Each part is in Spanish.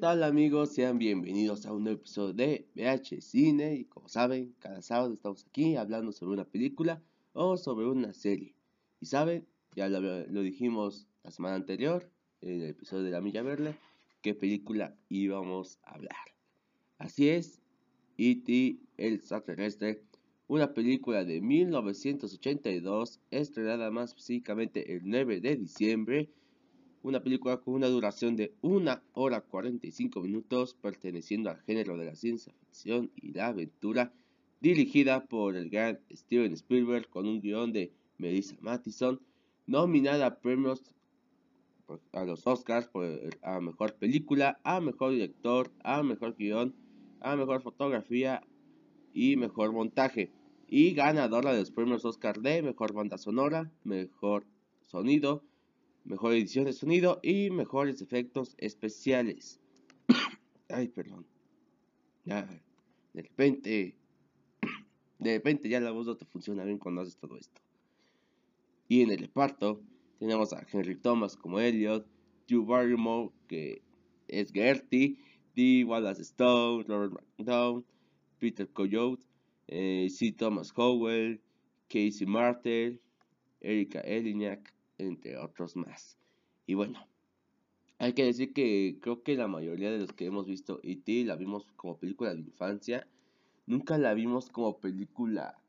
tal amigos? Sean bienvenidos a un nuevo episodio de VH Cine y como saben, cada sábado estamos aquí hablando sobre una película o sobre una serie. Y saben, ya lo, lo dijimos la semana anterior, en el episodio de La Milla Verde, qué película íbamos a hablar. Así es, E.T. el extraterrestre, una película de 1982, estrenada más específicamente el 9 de diciembre una película con una duración de 1 hora 45 minutos, perteneciendo al género de la ciencia ficción y la aventura, dirigida por el gran Steven Spielberg con un guion de Melissa Mattison, nominada a premios a los Oscars por a mejor película, a mejor director, a mejor guion, a mejor fotografía y mejor montaje, y ganadora de los premios Oscar de mejor banda sonora, mejor sonido, mejor edición de sonido y mejores efectos especiales. Ay, perdón. De repente, de repente ya la voz no te funciona bien cuando haces todo esto. Y en el reparto tenemos a Henry Thomas como Elliot, Drew Barrymore que es Gertie, D. Wallace Stone, Robert McDowell, Peter Coyote, eh, C. Thomas Howell, Casey Martel, Erika Eliniak, entre otros más. Y bueno, hay que decir que creo que la mayoría de los que hemos visto E.T. la vimos como película de infancia. Nunca la vimos como película,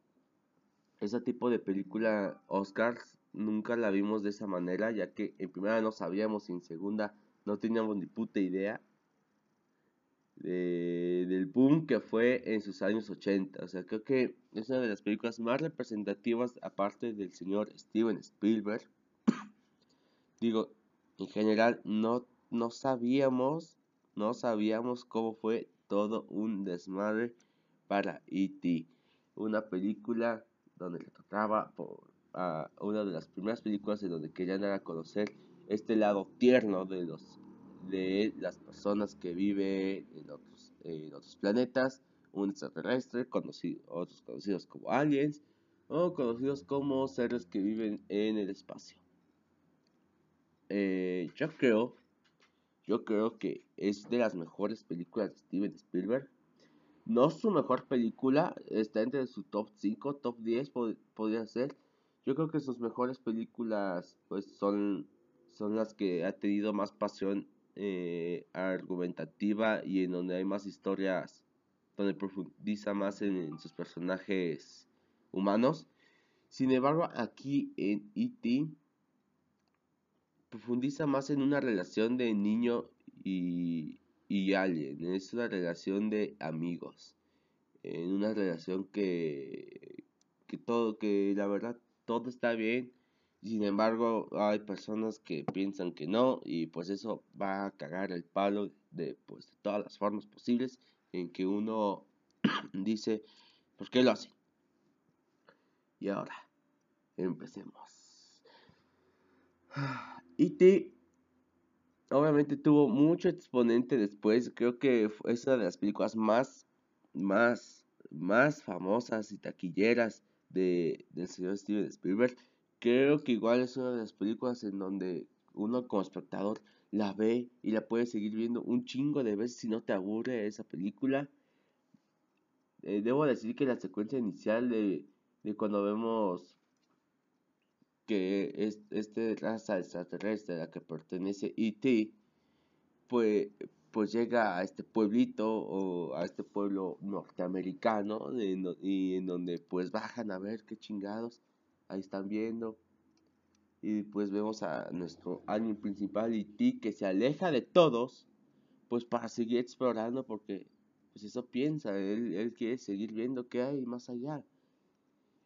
ese tipo de película Oscars, nunca la vimos de esa manera, ya que en primera no sabíamos y en segunda no teníamos ni puta idea del boom que fue en sus años 80. O sea, creo que es una de las películas más representativas aparte del señor Steven Spielberg digo, en general no, no sabíamos, no sabíamos cómo fue todo un desmadre para E.T. Una película donde le trataba por a una de las primeras películas en donde querían dar a conocer este lado tierno de los de las personas que viven en otros, en otros planetas, un extraterrestre, conocido, otros conocidos como aliens o conocidos como seres que viven en el espacio. Eh, yo creo, yo creo que es de las mejores películas de Steven Spielberg. No su mejor película, está entre su top 5, top 10 podría ser. Yo creo que sus mejores películas pues son, son las que ha tenido más pasión eh, argumentativa y en donde hay más historias, donde profundiza más en, sus personajes humanos. Sin embargo, aquí en E.T profundiza más en una relación de niño y, y alien, es una relación de amigos, en una relación que, que todo, que la verdad todo está bien, sin embargo hay personas que piensan que no y pues eso va a cagar el palo de pues de todas las formas posibles en que uno dice, ¿por qué lo hacen? Y ahora, empecemos. E.T. obviamente tuvo mucho exponente después. Creo que es una de las películas más, más, más famosas y taquilleras de, del señor Steven Spielberg. Creo que igual es una de las películas en donde uno como espectador la ve y la puede seguir viendo un chingo de veces si no te aburre esa película. Eh, debo decir que la secuencia inicial de, de cuando vemos que es, este raza extraterrestre a la que pertenece E.T., pues, pues llega a este pueblito o a este pueblo norteamericano y en donde pues bajan a ver qué chingados ahí están viendo y pues vemos a nuestro alien principal E.T. que se aleja de todos pues para seguir explorando porque pues eso piensa, él, él quiere seguir viendo qué hay más allá.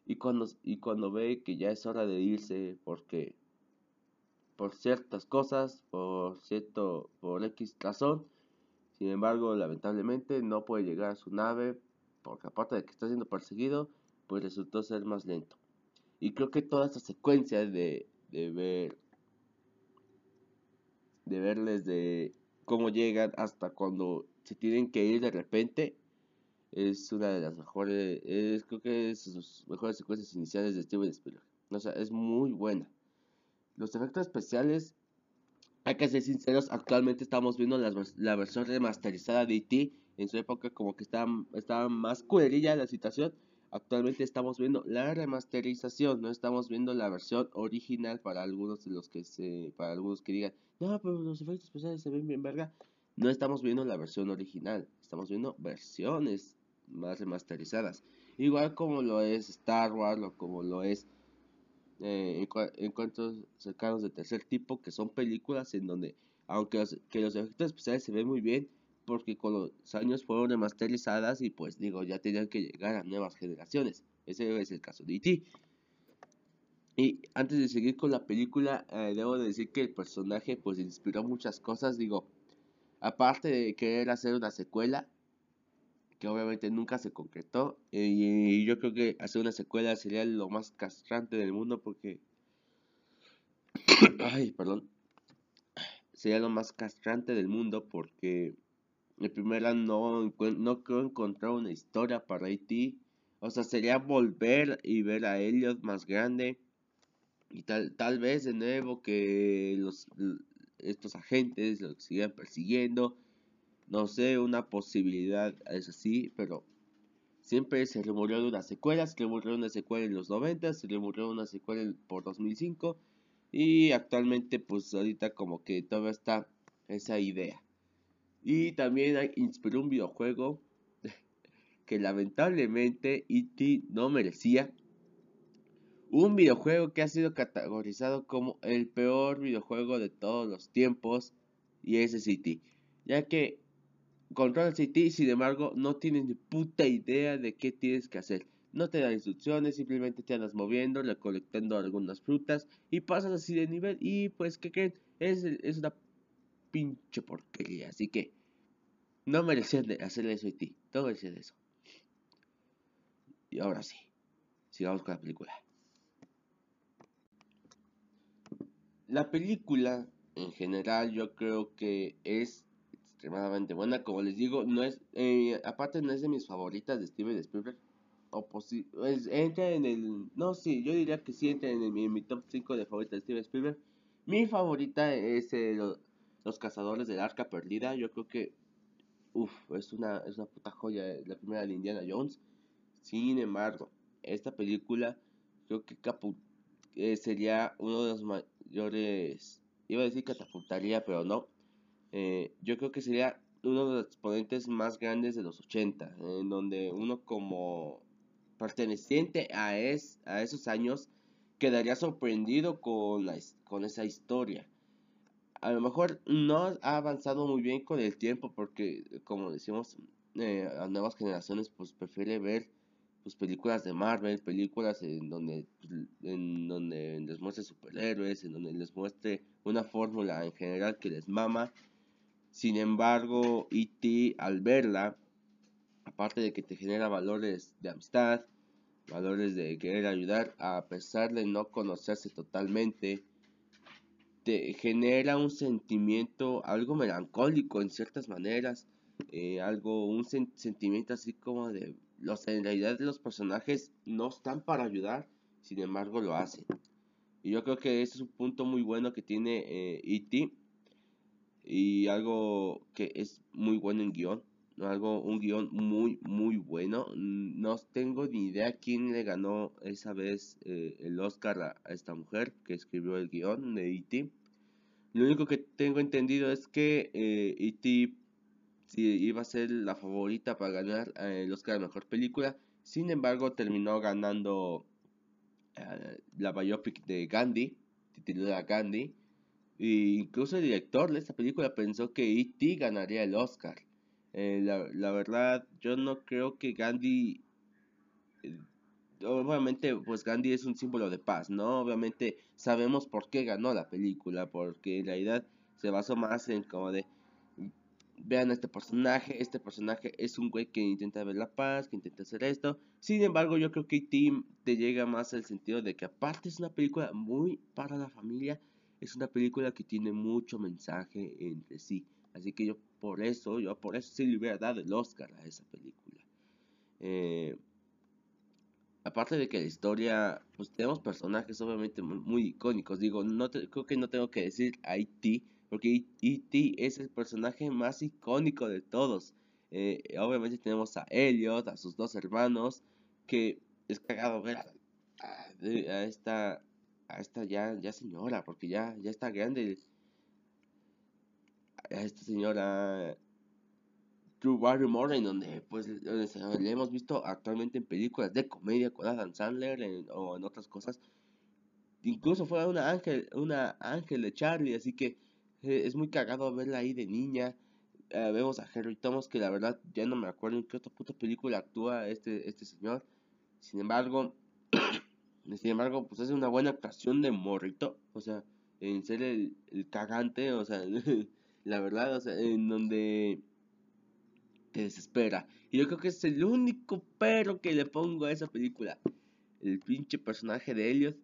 Y cuando, y cuando ve que ya es hora de irse porque por ciertas cosas, por cierto, por X razón, sin embargo, lamentablemente no puede llegar a su nave porque aparte de que está siendo perseguido, pues resultó ser más lento. Y creo que toda esta secuencia de, de ver de verles de cómo llegan hasta cuando se tienen que ir de repente es una de las mejores, es, creo que es sus mejores secuencias iniciales de Steven Spielberg. O sea, es muy buena. Los efectos especiales hay que ser sinceros, actualmente estamos viendo la, la versión remasterizada de E.T. En su época como que estaba, estaba más cuerilla la situación. Actualmente estamos viendo la remasterización, no estamos viendo la versión original para algunos de los que se, para algunos que digan, no, pero los efectos especiales se ven bien verga. No estamos viendo la versión original, estamos viendo versiones más remasterizadas. Igual como lo es Star Wars o como lo es eh, encuentros cercanos de tercer tipo, que son películas en donde, aunque los, que los efectos especiales se ven muy bien, porque con los años fueron remasterizadas y pues digo, ya tenían que llegar a nuevas generaciones. Ese es el caso de E.T. Y antes de seguir con la película, eh, debo decir que el personaje pues inspiró muchas cosas, digo, aparte de querer hacer una secuela, que obviamente nunca se concretó. y yo creo que hacer una secuela sería lo más castrante del mundo porque... Ay, perdón. Sería lo más castrante del mundo porque el primera no, no creo encontrar una historia para Haití. O sea, sería volver y ver a Elliot más grande. Y tal, tal vez de nuevo que los, estos agentes lo sigan persiguiendo no sé, una posibilidad es así, pero siempre se remurió de una secuela, se de una secuela en los 90, se de una secuela por 2005 y actualmente pues ahorita como que todavía está esa idea. Y también inspiró un videojuego que lamentablemente E.T. no merecía. Un videojuego que ha sido categorizado como el peor videojuego de todos los tiempos y ese es E.T. Ya que Control City, sin embargo, no tienes ni puta idea de qué tienes que hacer. No te da instrucciones, simplemente te andas moviendo, recolectando algunas frutas y pasas así de nivel. Y pues, ¿qué creen? Es, una pinche porquería. Así que no merecías hacerle eso a ti. No merecías eso. Y ahora sí, sigamos con la película. La película, en general, yo creo que es extremadamente buena. Como les digo, no es, eh, aparte no es de mis favoritas de Steven Spielberg. O pues, entra en el, no, sí, yo diría que sí entra en, mi top 5 de favoritas de Steven Spielberg. Mi favorita es eh, Los Cazadores del Arca Perdida. Yo creo que, uff, es una, es una puta joya, la primera de Indiana Jones. Sin embargo, esta película creo que eh, sería uno de los mayores, iba a decir catapultaría, pero no, eh, yo creo que sería uno de los exponentes más grandes de los 80, en donde uno como perteneciente a, es, a esos años quedaría sorprendido con, la, con esa historia. A lo mejor no ha avanzado muy bien con el tiempo porque, como decimos, eh, a nuevas generaciones pues prefiere ver pues, películas de Marvel, películas en donde, en donde les muestre superhéroes, en donde les muestre una fórmula en general que les mama sin embargo, E.T. al verla, aparte de que te genera valores de amistad, valores de querer ayudar, a pesar de no conocerse totalmente, te genera un sentimiento algo melancólico en ciertas maneras, eh, algo, un sentimiento así como de, los, en realidad los personajes no están para ayudar, sin embargo lo hacen. Y yo creo que ese es un punto muy bueno que tiene E.T. Eh, y algo que es muy bueno en guion, algo, un guion muy, muy bueno. No tengo ni idea quién le ganó esa vez eh, el Oscar a, esta mujer que escribió el guion de E.T. Lo único que tengo entendido es que E.T. Eh, e iba a ser la favorita para ganar eh, el Oscar a Mejor Película. Sin embargo, terminó ganando la biopic de Gandhi, titulada Gandhi incluso el director de esta película pensó que E.T. ganaría el Oscar. Eh, la, verdad, yo no creo que Gandhi... Eh, obviamente, pues Gandhi es un símbolo de paz, ¿no? Obviamente sabemos por qué ganó la película, porque en realidad se basó más en como de... Vean a este personaje, este personaje es un güey que intenta ver la paz, que intenta hacer esto. Sin embargo, yo creo que E.T. te llega más al sentido de que aparte es una película muy para la familia es una película que tiene mucho mensaje entre sí. Así que yo por eso, yo por eso sí le hubiera dado el Oscar a esa película. Eh, aparte de que la historia, pues tenemos personajes obviamente muy, icónicos. Digo, no creo que no tengo que decir Haití Porque E.T. es el personaje más icónico de todos. Eh, obviamente tenemos a Elliot, a sus dos hermanos, que es cagado ver a, esta a esta ya, ya señora, porque ya, ya está grande. A esta señora Drew Barrymore, en donde pues le hemos visto actualmente en películas de comedia con Adam Sandler o en otras cosas. Incluso fue una ángel, una ángel de Charlie, así que eh, es muy cagado verla ahí de niña. Eh, vemos a Henry Thomas, que la verdad ya no me acuerdo en qué otra puta película actúa este, este señor. Sin embargo, sin embargo, pues hace una buena actuación de morrito. O sea, en ser el, el cagante, o sea, la verdad, o sea, en donde te desespera. Y yo creo que es el único pero que le pongo a esa película. El pinche personaje de Elliot.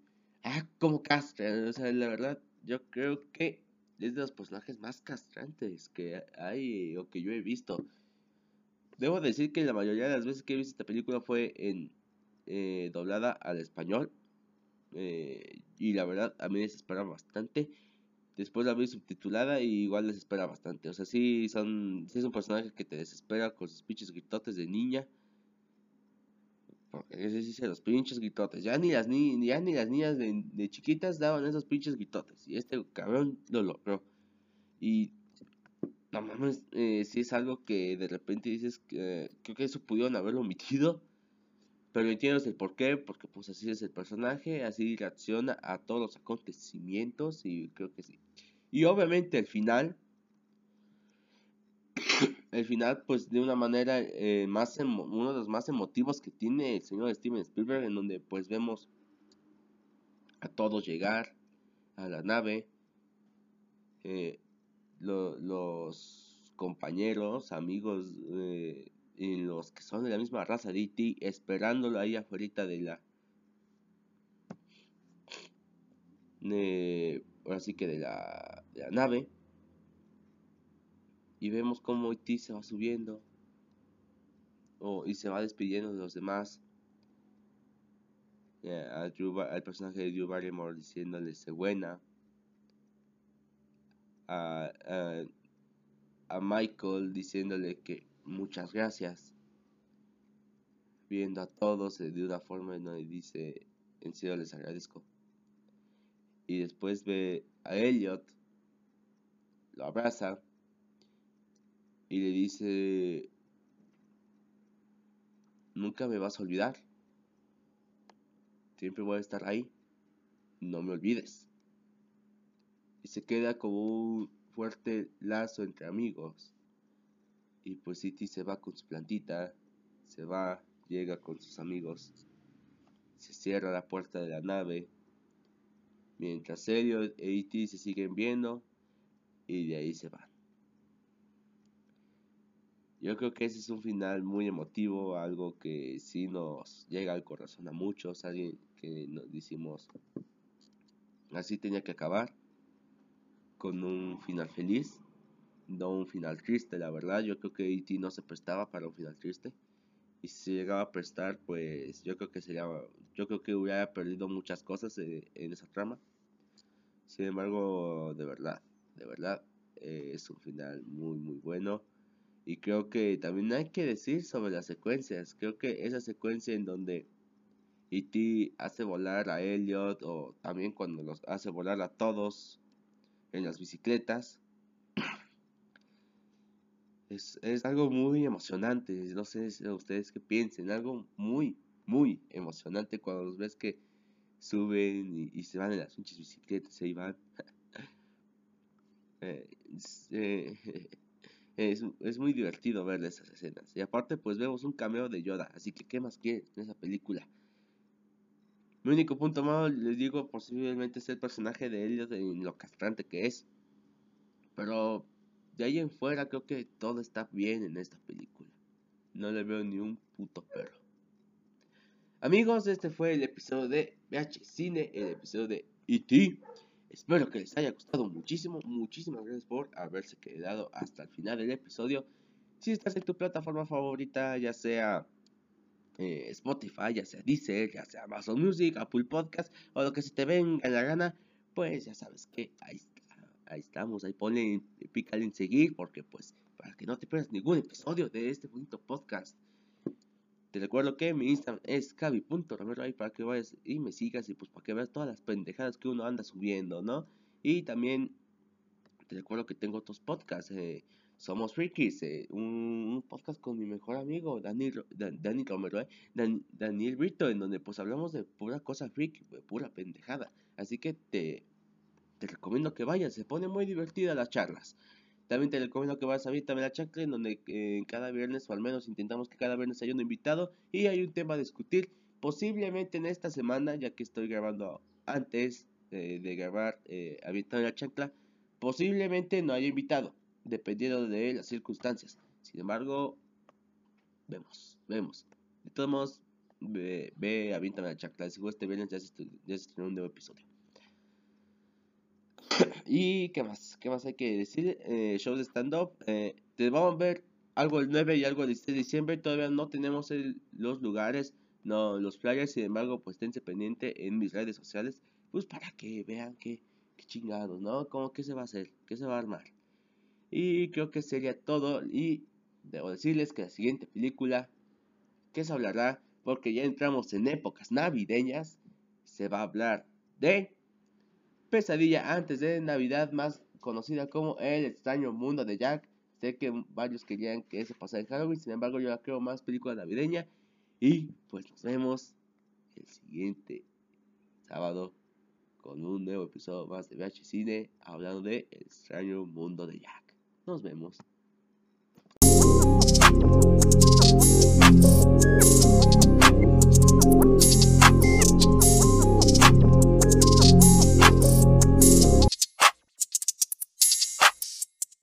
Ah, como castra. O sea, la verdad, yo creo que es de los personajes más castrantes que hay o que yo he visto. Debo decir que la mayoría de las veces que he visto esta película fue en eh, doblada al español. Eh, y la verdad, a mí me desespera bastante. Después la vi subtitulada y igual desespera bastante. O sea, sí, son, sí es un personaje que te desespera con sus pinches gritotes de niña. Porque ese sí los pinches gritotes. Ya ni las, ni, ya ni las niñas de, de, chiquitas daban esos pinches gritotes. Y este cabrón lo logró. Y no mames, eh, si es algo que de repente dices que creo que eso pudieron haberlo omitido. Pero entiendes el por qué, porque pues así es el personaje, así reacciona a todos los acontecimientos y creo que sí. Y obviamente el final, el final pues de una manera eh, más, uno de los más emotivos que tiene el señor Steven Spielberg, en donde pues vemos a todos llegar a la nave, eh, los compañeros, amigos, eh, y los que son de la misma raza de E.T. esperándolo ahí afuera de la... De, ahora sí que de la, nave. Y vemos cómo E.T. se va subiendo. Oh, y se va despidiendo de los demás. Eh, al, personaje de Drew Barrymore diciéndole se buena. A, a Michael diciéndole que muchas gracias. Viendo a todos de una forma ¿no? y dice, en serio les agradezco. Y después ve a Elliot, lo abraza y le dice, nunca me vas a olvidar. Siempre voy a estar ahí. No me olvides. Y se queda como un fuerte lazo entre amigos. Y pues City se va con su plantita, se va, llega con sus amigos, se cierra la puerta de la nave, mientras Sergio e E.T. se siguen viendo y de ahí se van. Yo creo que ese es un final muy emotivo, algo que sí nos llega al corazón a muchos, alguien que nos decimos, así tenía que acabar, con un final feliz no un final triste, la verdad. Yo creo que E.T. no se prestaba para un final triste. Y si llegaba a prestar, pues yo creo que sería. Yo creo que hubiera perdido muchas cosas eh, en esa trama. Sin embargo, de verdad, de verdad, eh, es un final muy, muy bueno. Y creo que también hay que decir sobre las secuencias. Creo que esa secuencia en donde E.T. hace volar a Elliot, o también cuando los hace volar a todos en las bicicletas, es, algo muy emocionante. No sé si ustedes qué piensen. Algo muy, muy emocionante cuando los ves que suben y, se van en las pinches bicicletas y van. Eh, eh, es, es, muy divertido ver esas escenas. Y aparte, pues vemos un cameo de Yoda. Así que, ¿qué más quieres en esa película? Mi único punto malo, les digo, posiblemente es el personaje de Elliot en lo castrante que es. Pero de ahí en fuera creo que todo está bien en esta película. No le veo ni un puto perro. Amigos, este fue el episodio de VH Cine, el episodio de E.T. Espero que les haya gustado muchísimo. Muchísimas gracias por haberse quedado hasta el final del episodio. Si estás en tu plataforma favorita, ya sea eh, Spotify, ya sea Deezer, ya sea Amazon Music, Apple Podcast o lo que se te venga en la gana, pues ya sabes que ahí está ahí estamos, ahí ponle, pícale en seguir, porque pues, para que no te pierdas ningún episodio de este bonito podcast. Te recuerdo que mi Instagram es cavi.romero ahí para que vayas y me sigas y pues para que veas todas las pendejadas que uno anda subiendo, ¿no? Y también te recuerdo que tengo otros podcasts. Eh, somos Freakies, eh, un, podcast con mi mejor amigo Daniel, Dani Romero, eh, Daniel Brito, en donde pues hablamos de pura cosa freak, pura pendejada. Así que te, te recomiendo que vayas, se pone muy divertida las charlas. También te recomiendo que vayas a ver también la chacla, en donde eh, cada viernes, o al menos intentamos que cada viernes haya un invitado y hay un tema a discutir. Posiblemente en esta semana, ya que estoy grabando antes de grabar eh, la chancla, posiblemente no haya invitado, dependiendo de las circunstancias. Sin embargo, vemos, vemos. De todos modos, ve, ve aviéntame la chancla. Si este viernes ya se, ya se estrenó un nuevo episodio. Y qué más, qué más hay que decir. Eh, shows de stand-up. Eh, te vamos a ver algo el 9 y algo el 16 de diciembre. Todavía no tenemos los lugares, no los flyers. Sin embargo, pues esténse pendiente en mis redes sociales. Pues para que vean que, que chingados, ¿no? Como que se va a hacer, que se va a armar. Y creo que sería todo. Y debo decirles que la siguiente película que se hablará, porque ya entramos en épocas navideñas, se va a hablar de Pesadilla antes de Navidad, más conocida como El extraño mundo de Jack. Sé que varios querían que eso pasara en Halloween, sin embargo yo la creo más película navideña. Y pues nos vemos el siguiente sábado con un nuevo episodio más de VH Cine hablando de El extraño mundo de Jack. Nos vemos.